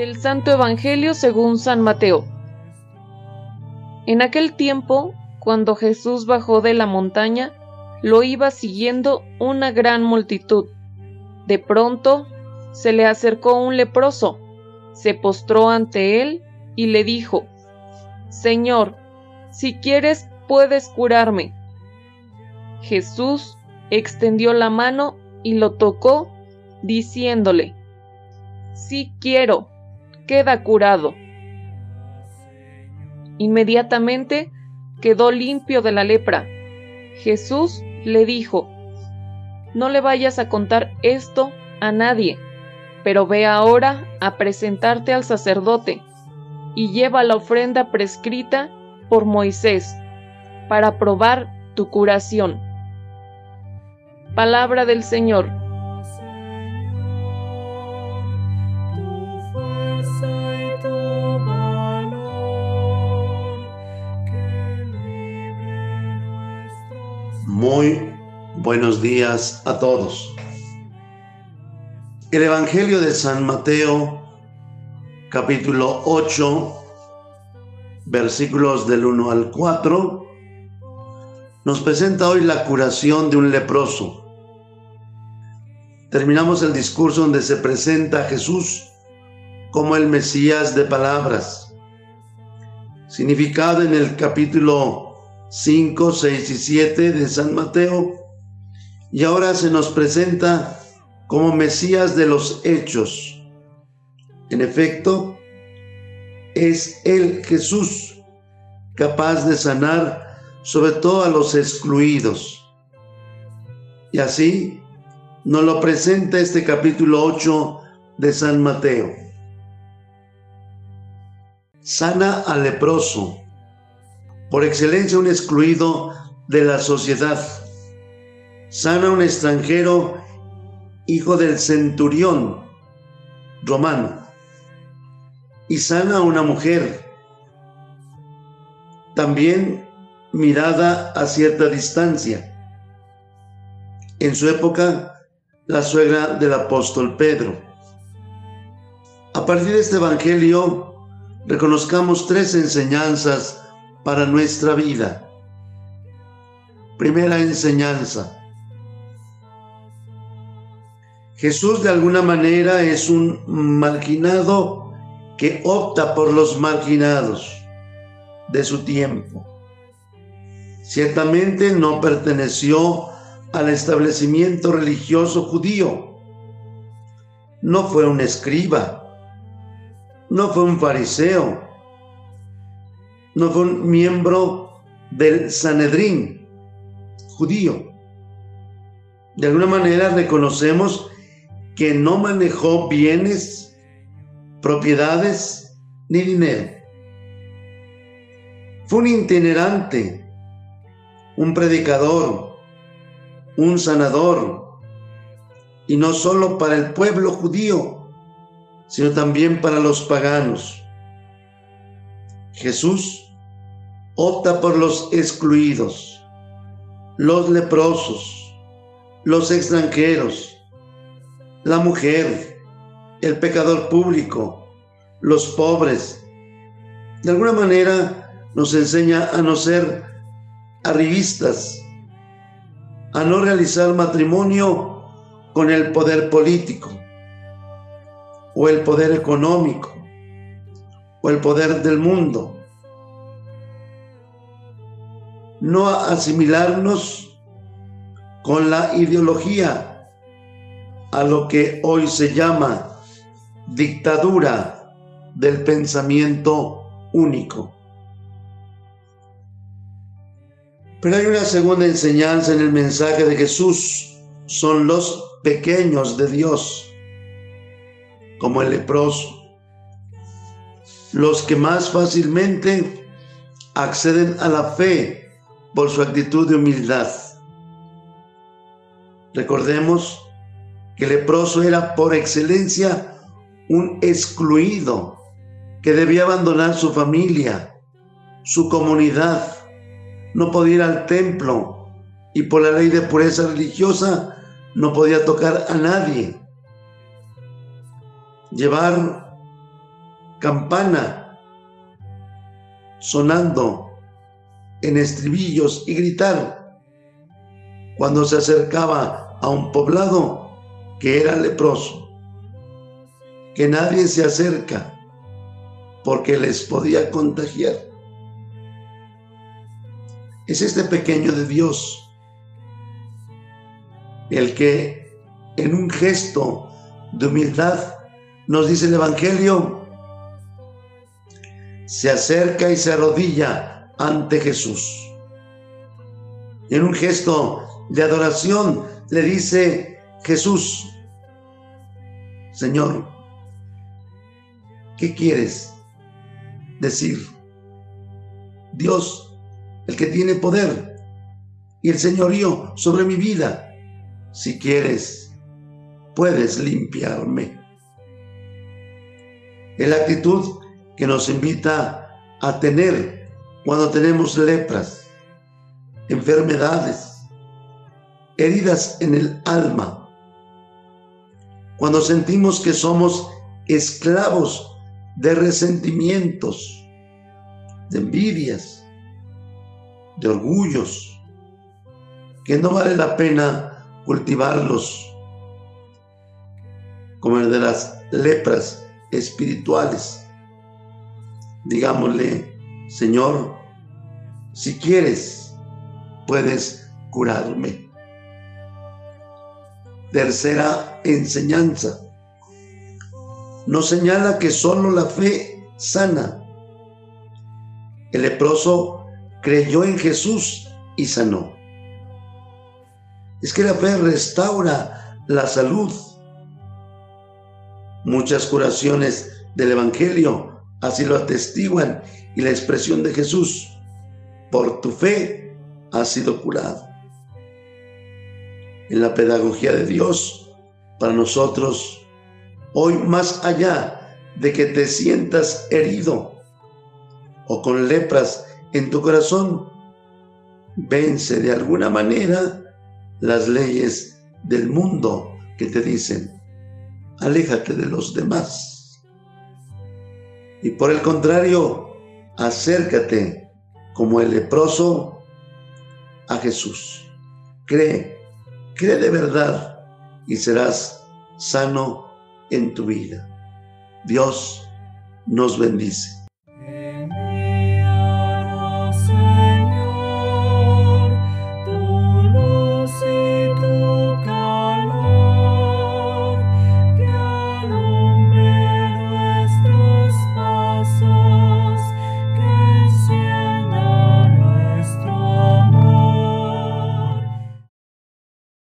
Del Santo Evangelio según San Mateo. En aquel tiempo, cuando Jesús bajó de la montaña, lo iba siguiendo una gran multitud. De pronto, se le acercó un leproso, se postró ante él y le dijo, Señor, si quieres puedes curarme. Jesús extendió la mano y lo tocó, diciéndole, Sí quiero, queda curado. Inmediatamente quedó limpio de la lepra. Jesús le dijo, No le vayas a contar esto a nadie, pero ve ahora a presentarte al sacerdote y lleva la ofrenda prescrita por Moisés para probar tu curación. Palabra del Señor. Muy buenos días a todos. El Evangelio de San Mateo, capítulo 8, versículos del 1 al 4, nos presenta hoy la curación de un leproso. Terminamos el discurso donde se presenta a Jesús como el Mesías de palabras, significado en el capítulo 5, 6 y 7 de San Mateo, y ahora se nos presenta como Mesías de los hechos. En efecto, es el Jesús capaz de sanar sobre todo a los excluidos. Y así nos lo presenta este capítulo 8 de San Mateo. Sana al leproso, por excelencia un excluido de la sociedad. Sana un extranjero, hijo del centurión romano y sana una mujer, también mirada a cierta distancia. En su época, la suegra del apóstol Pedro. A partir de este Evangelio, reconozcamos tres enseñanzas para nuestra vida. Primera enseñanza. Jesús de alguna manera es un marginado que opta por los marginados de su tiempo. Ciertamente no perteneció al establecimiento religioso judío. No fue un escriba. No fue un fariseo. No fue un miembro del Sanedrín judío. De alguna manera reconocemos que no manejó bienes propiedades ni dinero. Fue un itinerante, un predicador, un sanador, y no solo para el pueblo judío, sino también para los paganos. Jesús opta por los excluidos, los leprosos, los extranjeros, la mujer, el pecador público, los pobres. De alguna manera nos enseña a no ser arribistas, a no realizar matrimonio con el poder político o el poder económico o el poder del mundo. No asimilarnos con la ideología a lo que hoy se llama dictadura del pensamiento único. Pero hay una segunda enseñanza en el mensaje de Jesús. Son los pequeños de Dios, como el leproso, los que más fácilmente acceden a la fe por su actitud de humildad. Recordemos que leproso era por excelencia un excluido que debía abandonar su familia, su comunidad, no podía ir al templo y por la ley de pureza religiosa no podía tocar a nadie. Llevar campana sonando en estribillos y gritar cuando se acercaba a un poblado que era leproso, que nadie se acerca porque les podía contagiar. Es este pequeño de Dios el que en un gesto de humildad nos dice el Evangelio, se acerca y se arrodilla ante Jesús. En un gesto de adoración le dice Jesús, Señor, ¿qué quieres decir? Dios, el que tiene poder y el señorío sobre mi vida, si quieres, puedes limpiarme. Es la actitud que nos invita a tener cuando tenemos lepras, enfermedades, heridas en el alma, cuando sentimos que somos esclavos de resentimientos, de envidias, de orgullos, que no vale la pena cultivarlos como el de las lepras espirituales. Digámosle, Señor, si quieres, puedes curarme. Tercera enseñanza. Nos señala que solo la fe sana. El leproso creyó en Jesús y sanó es que la fe restaura la salud. Muchas curaciones del Evangelio así lo atestiguan y la expresión de Jesús, por tu fe has sido curado. En la pedagogía de Dios, para nosotros, hoy más allá de que te sientas herido o con lepras en tu corazón, vence de alguna manera las leyes del mundo que te dicen, aléjate de los demás. Y por el contrario, acércate como el leproso a Jesús. Cree, cree de verdad y serás sano en tu vida. Dios nos bendice.